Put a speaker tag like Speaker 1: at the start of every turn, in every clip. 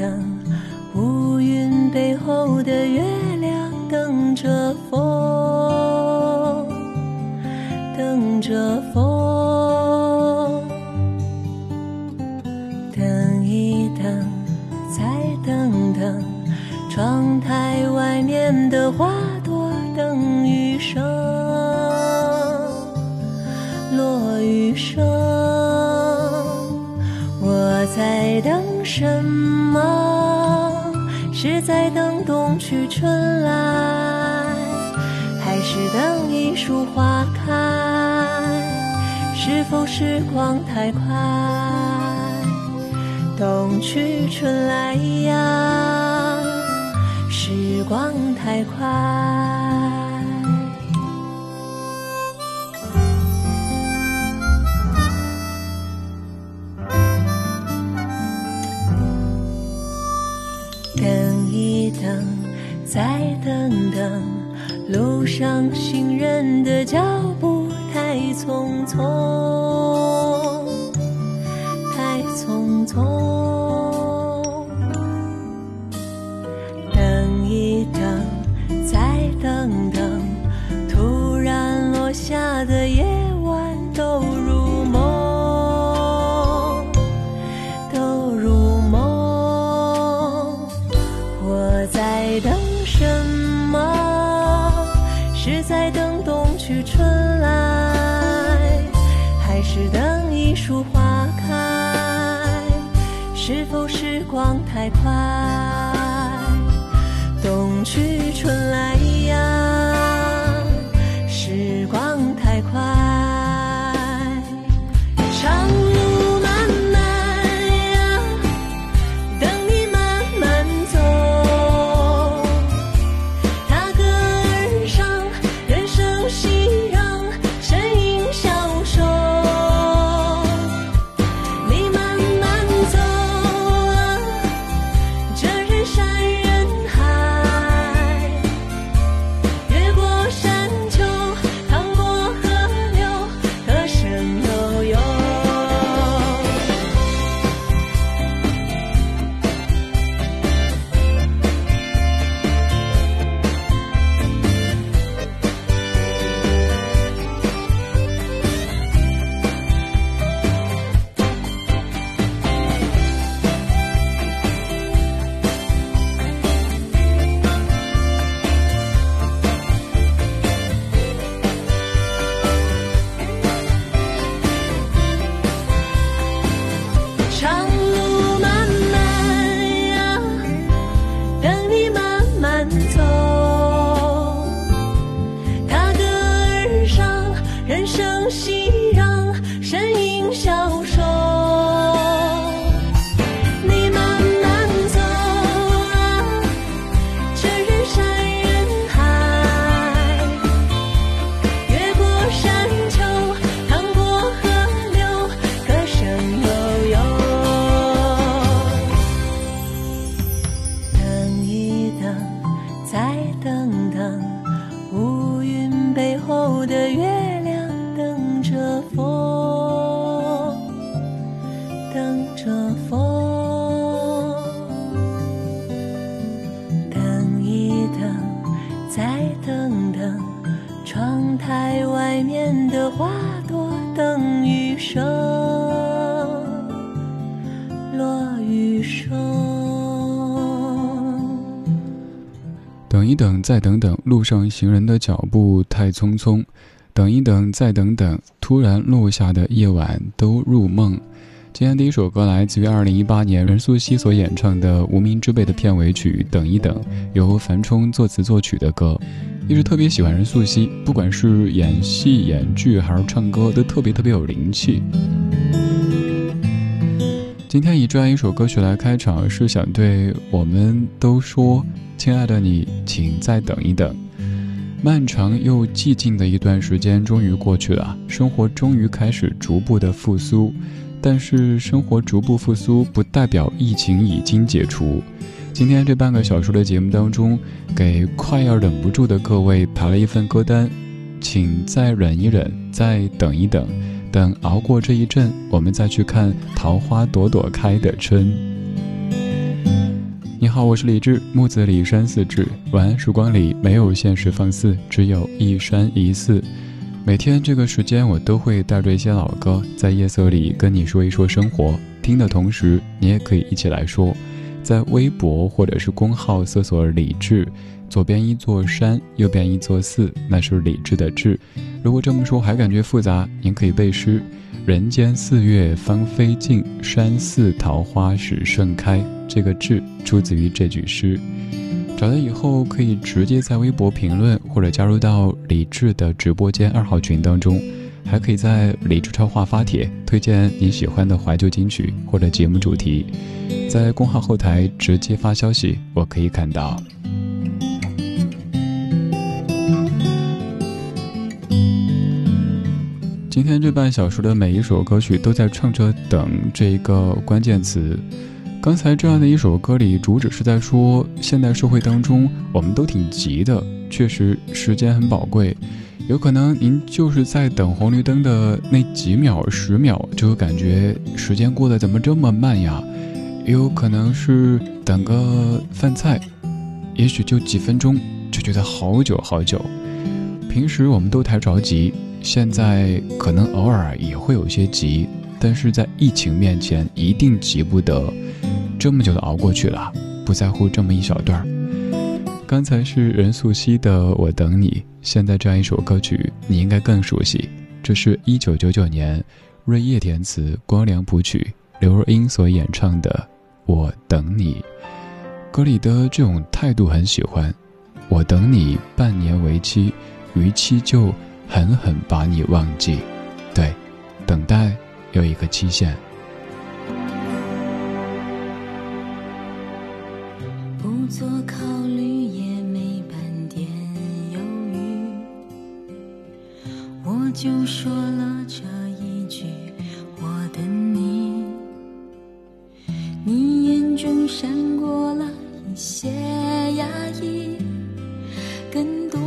Speaker 1: 等，乌云背后的月亮等着风，等着风。春来，还是等一树花开？是否时光太快？冬去春来呀，时光太快。等一等，再等等，路上行人的脚步太匆匆，太匆匆。否时光太快？冬去春来等，再等等，
Speaker 2: 路上行人的脚步太匆匆。等一等，再等等，突然落下的夜晚都入梦。今天第一首歌来自于二零一八年任素汐所演唱的《无名之辈》的片尾曲《等一等》，由樊冲作词作曲的歌。一直特别喜欢任素汐，不管是演戏、演剧还是唱歌，都特别特别有灵气。今天以这样一首歌曲来开场，是想对我们都说：“亲爱的你，请再等一等。”漫长又寂静的一段时间终于过去了，生活终于开始逐步的复苏。但是生活逐步复苏，不代表疫情已经解除。今天这半个小时的节目当中，给快要忍不住的各位排了一份歌单，请再忍一忍，再等一等，等熬过这一阵，我们再去看桃花朵朵开的春。你好，我是李志，木子李山寺志。晚安，曙光里没有现实放肆，只有一山一寺。每天这个时间，我都会带着一些老歌，在夜色里跟你说一说生活。听的同时，你也可以一起来说。在微博或者是公号搜索“李志”，左边一座山，右边一座寺，那是李志的志。如果这么说还感觉复杂，您可以背诗：“人间四月芳菲尽，山寺桃花始盛开。”这个“志”出自于这句诗。找到以后，可以直接在微博评论，或者加入到李智的直播间二号群当中，还可以在李智超话发帖，推荐你喜欢的怀旧金曲或者节目主题，在公号后台直接发消息，我可以看到。今天这半小时的每一首歌曲都在唱着“等”这一个关键词。刚才这样的一首歌里，主旨是在说，现代社会当中，我们都挺急的，确实时间很宝贵。有可能您就是在等红绿灯的那几秒、十秒，就会感觉时间过得怎么这么慢呀？也有可能是等个饭菜，也许就几分钟，就觉得好久好久。平时我们都太着急，现在可能偶尔也会有些急，但是在疫情面前，一定急不得。这么久的熬过去了，不在乎这么一小段儿。刚才是任素汐的《我等你》，现在这样一首歌曲，你应该更熟悉。这是一九九九年，瑞叶填词，光良谱曲，刘若英所演唱的《我等你》。歌里的这种态度很喜欢，我等你半年为期，逾期就狠狠把你忘记。对，等待有一个期限。
Speaker 3: 不做考虑也没半点犹豫，我就说了这一句：我等你。你眼中闪过了一些压抑，更多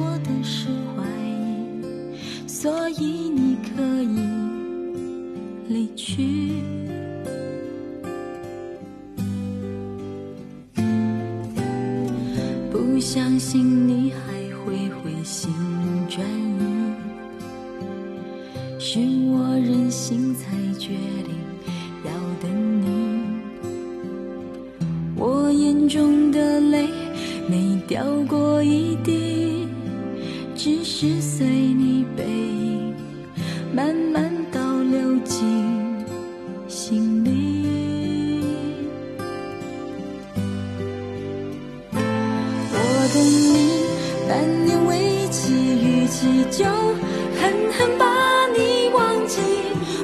Speaker 3: 等你半年为期，逾期就狠狠把你忘记。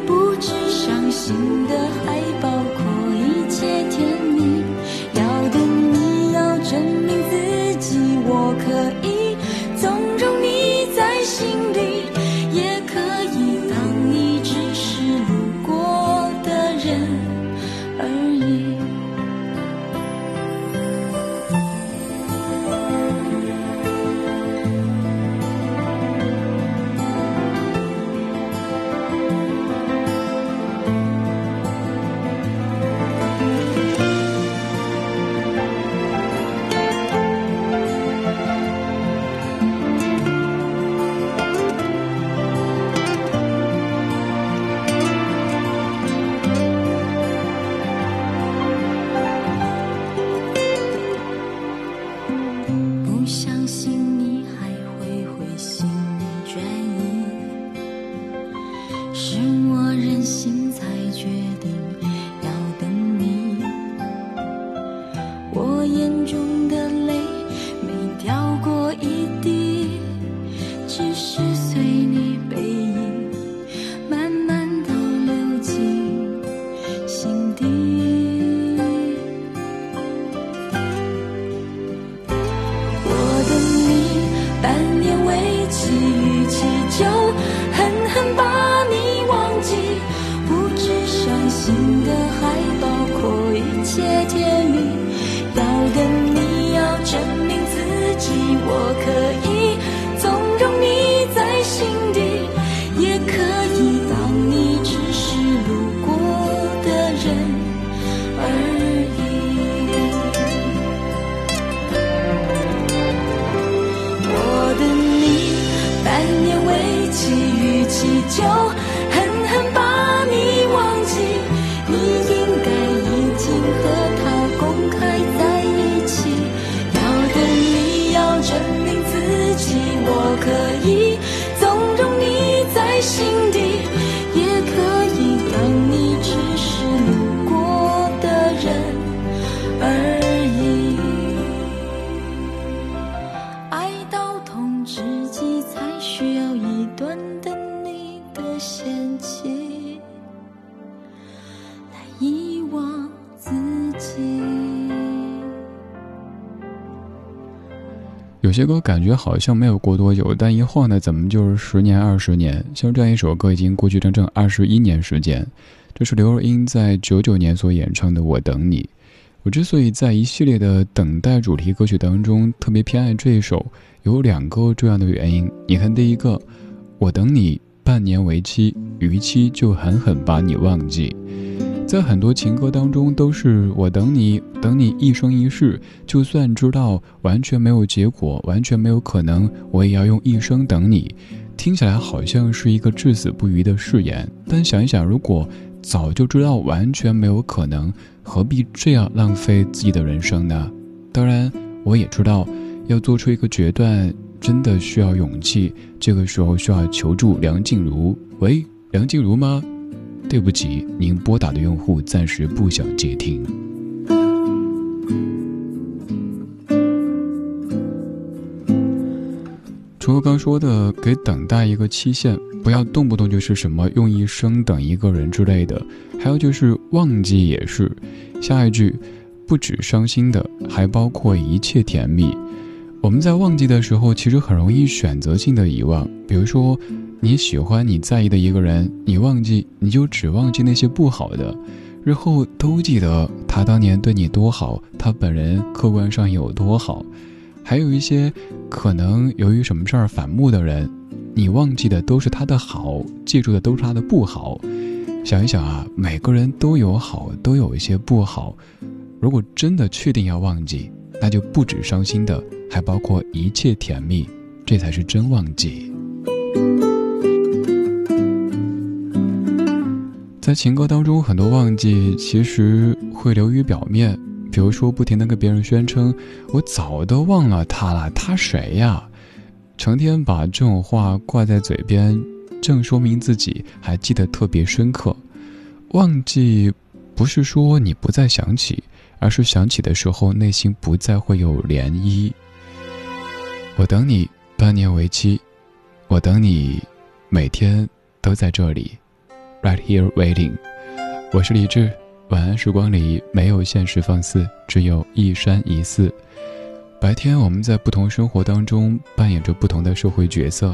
Speaker 3: 不知伤心的还。吹起语气就狠狠把你忘记，不知伤心的还包括一切甜蜜，要等你要证明自己，我可以。心
Speaker 2: 些歌感觉好像没有过多久，但一晃呢，怎么就是十年、二十年？像这样一首歌，已经过去整整二十一年时间。这是刘若英在九九年所演唱的《我等你》。我之所以在一系列的等待主题歌曲当中特别偏爱这一首，有两个重要的原因。你看，第一个，我等你半年为期，逾期就狠狠把你忘记。在很多情歌当中，都是我等你，等你一生一世。就算知道完全没有结果，完全没有可能，我也要用一生等你。听起来好像是一个至死不渝的誓言，但想一想，如果早就知道完全没有可能，何必这样浪费自己的人生呢？当然，我也知道，要做出一个决断，真的需要勇气。这个时候需要求助梁静茹。喂，梁静茹吗？对不起，您拨打的用户暂时不想接听。除了刚说的给等待一个期限，不要动不动就是什么用一生等一个人之类的，还有就是忘记也是。下一句，不止伤心的，还包括一切甜蜜。我们在忘记的时候，其实很容易选择性的遗忘，比如说。你喜欢你在意的一个人，你忘记，你就只忘记那些不好的，日后都记得他当年对你多好，他本人客观上有多好。还有一些可能由于什么事儿反目的人，你忘记的都是他的好，记住的都是他的不好。想一想啊，每个人都有好，都有一些不好。如果真的确定要忘记，那就不止伤心的，还包括一切甜蜜，这才是真忘记。在情歌当中，很多忘记其实会流于表面，比如说不停的跟别人宣称“我早都忘了他了，他谁呀？”成天把这种话挂在嘴边，正说明自己还记得特别深刻。忘记不是说你不再想起，而是想起的时候内心不再会有涟漪。我等你半年为期，我等你每天都在这里。Right here waiting，我是李志。晚安时光里没有现实放肆，只有一山一寺。白天我们在不同生活当中扮演着不同的社会角色，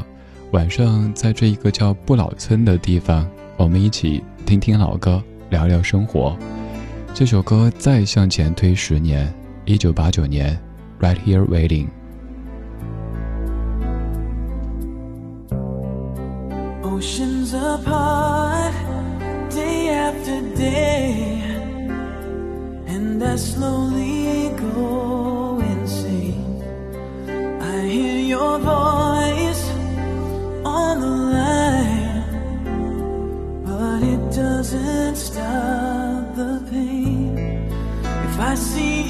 Speaker 2: 晚上在这一个叫不老村的地方，我们一起听听老歌，聊聊生活。这首歌再向前推十年，一九八九年，Right here waiting。
Speaker 4: Apart, day after day, and I slowly go insane. I hear your voice on the line, but it doesn't stop the pain. If I see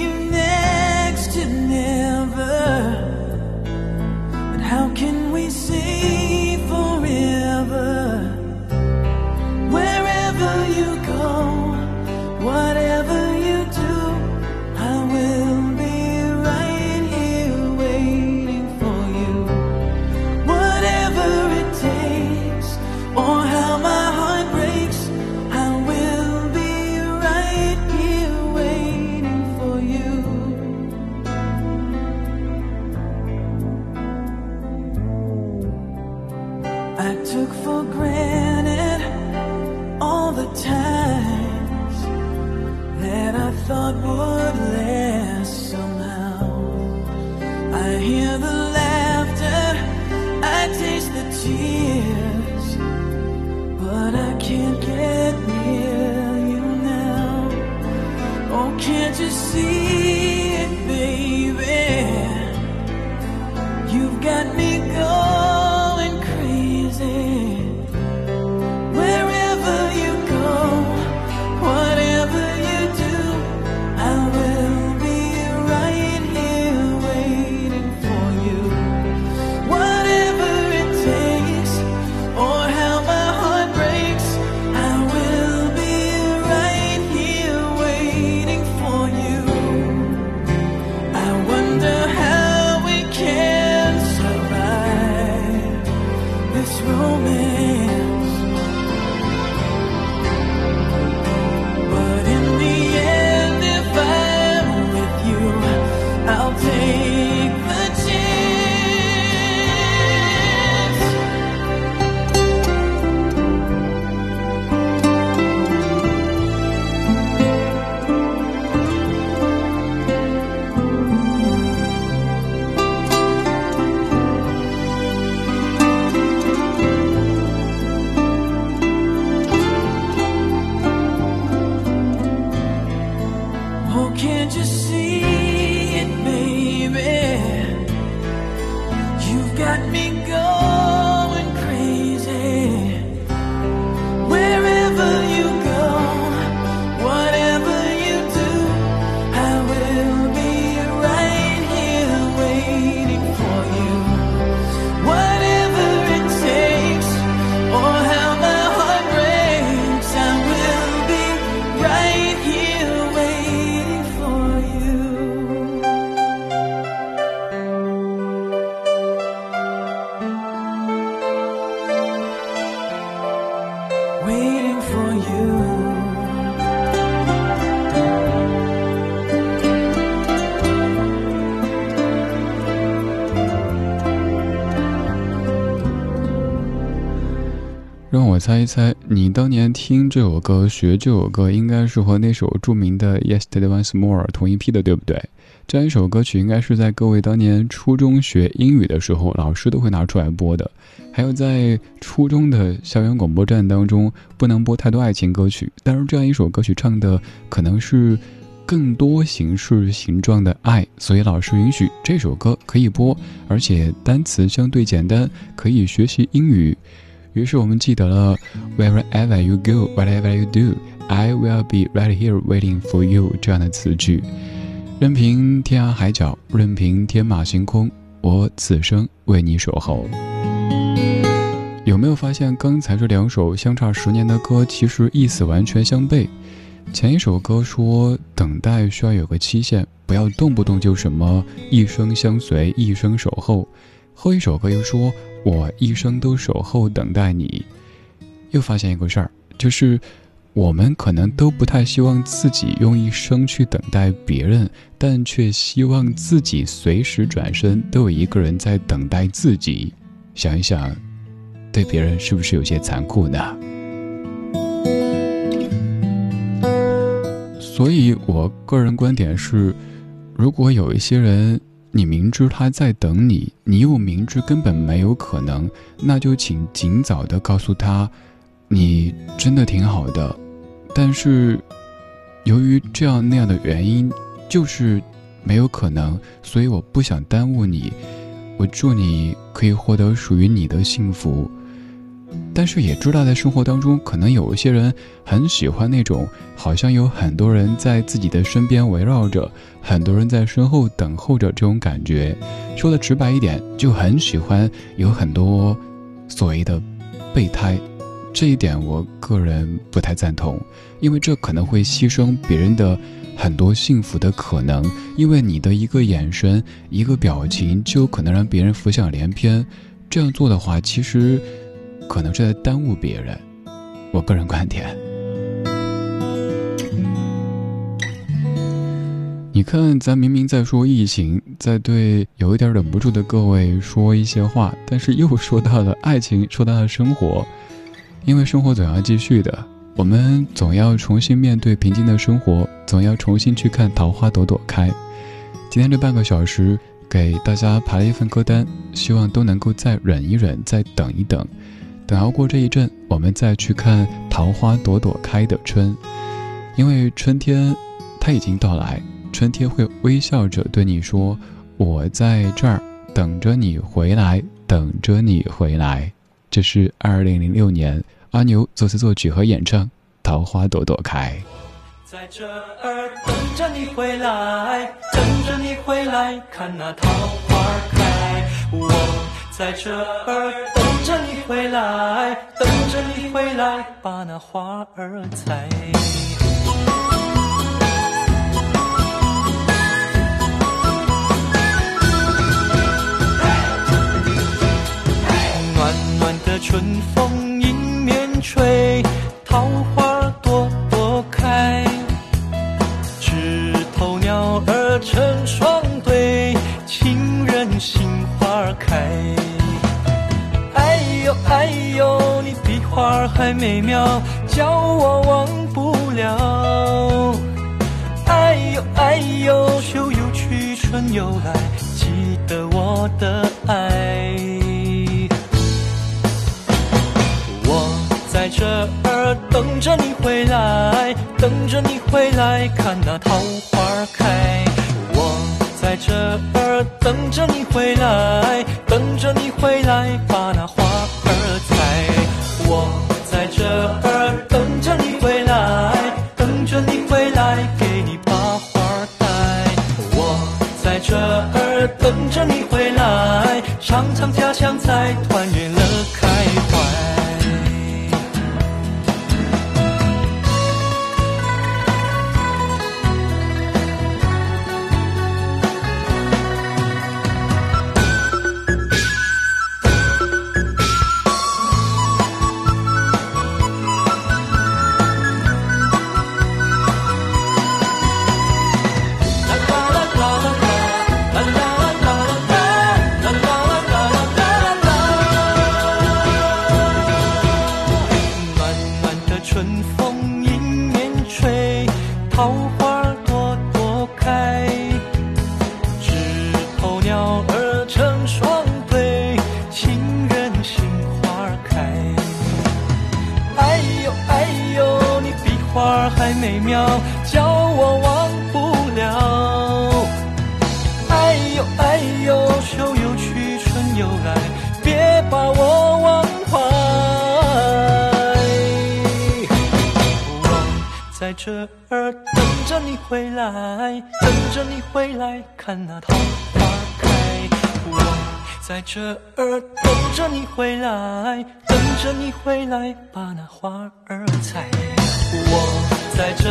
Speaker 2: 猜一猜，你当年听这首歌、学这首歌，应该是和那首著名的《Yesterday Once More》同一批的，对不对？这样一首歌曲，应该是在各位当年初中学英语的时候，老师都会拿出来播的。还有在初中的校园广播站当中，不能播太多爱情歌曲，但是这样一首歌曲唱的可能是更多形式形状的爱，所以老师允许这首歌可以播，而且单词相对简单，可以学习英语。于是我们记得了 Wherever you go, whatever you do, I will be right here waiting for you 这样的词句。任凭天涯海角，任凭天马行空，我此生为你守候。有没有发现刚才这两首相差十年的歌，其实意思完全相悖？前一首歌说等待需要有个期限，不要动不动就什么一生相随、一生守候。后一首歌又说我一生都守候等待你。又发现一个事儿，就是我们可能都不太希望自己用一生去等待别人，但却希望自己随时转身都有一个人在等待自己。想一想，对别人是不是有些残酷呢？所以我个人观点是，如果有一些人，你明知他在等你，你又明知根本没有可能，那就请尽早的告诉他，你真的挺好的，但是由于这样那样的原因，就是没有可能，所以我不想耽误你。我祝你可以获得属于你的幸福。但是也知道，在生活当中，可能有一些人很喜欢那种好像有很多人在自己的身边围绕着，很多人在身后等候着这种感觉。说的直白一点，就很喜欢有很多所谓的备胎。这一点我个人不太赞同，因为这可能会牺牲别人的很多幸福的可能。因为你的一个眼神、一个表情，就有可能让别人浮想联翩。这样做的话，其实。可能是在耽误别人，我个人观点。你看，咱明明在说疫情，在对有一点忍不住的各位说一些话，但是又说到了爱情，说到了生活，因为生活总要继续的。我们总要重新面对平静的生活，总要重新去看桃花朵朵开。今天这半个小时给大家排了一份歌单，希望都能够再忍一忍，再等一等，等熬过这一阵，我们再去看桃花朵朵开的春。因为春天，它已经到来，春天会微笑着对你说：“我在这儿等着你回来，等着你回来。”这是二零零六年阿牛作词作曲和演唱《桃花朵朵开》。
Speaker 5: 在这儿等着你回来，等着你回来，看那桃花开。我在这儿等回来，等着你回来，把那花儿采。暖暖的春风迎面吹，桃花妙，叫我忘不了。哎呦哎呦，秋又去，春又来，记得我的爱。我在这儿等着你回来，等着你回来，看那桃花开。我在这儿等着你回来，等着你回来，把那春风迎面吹，桃花朵朵开。枝头鸟儿成双对，情人心花开。哎呦哎呦，你比花儿还美妙，这儿等着你回来，等着你回来，看那桃花开。我在这儿等着你回来，等着你回来，把那花儿采。我在这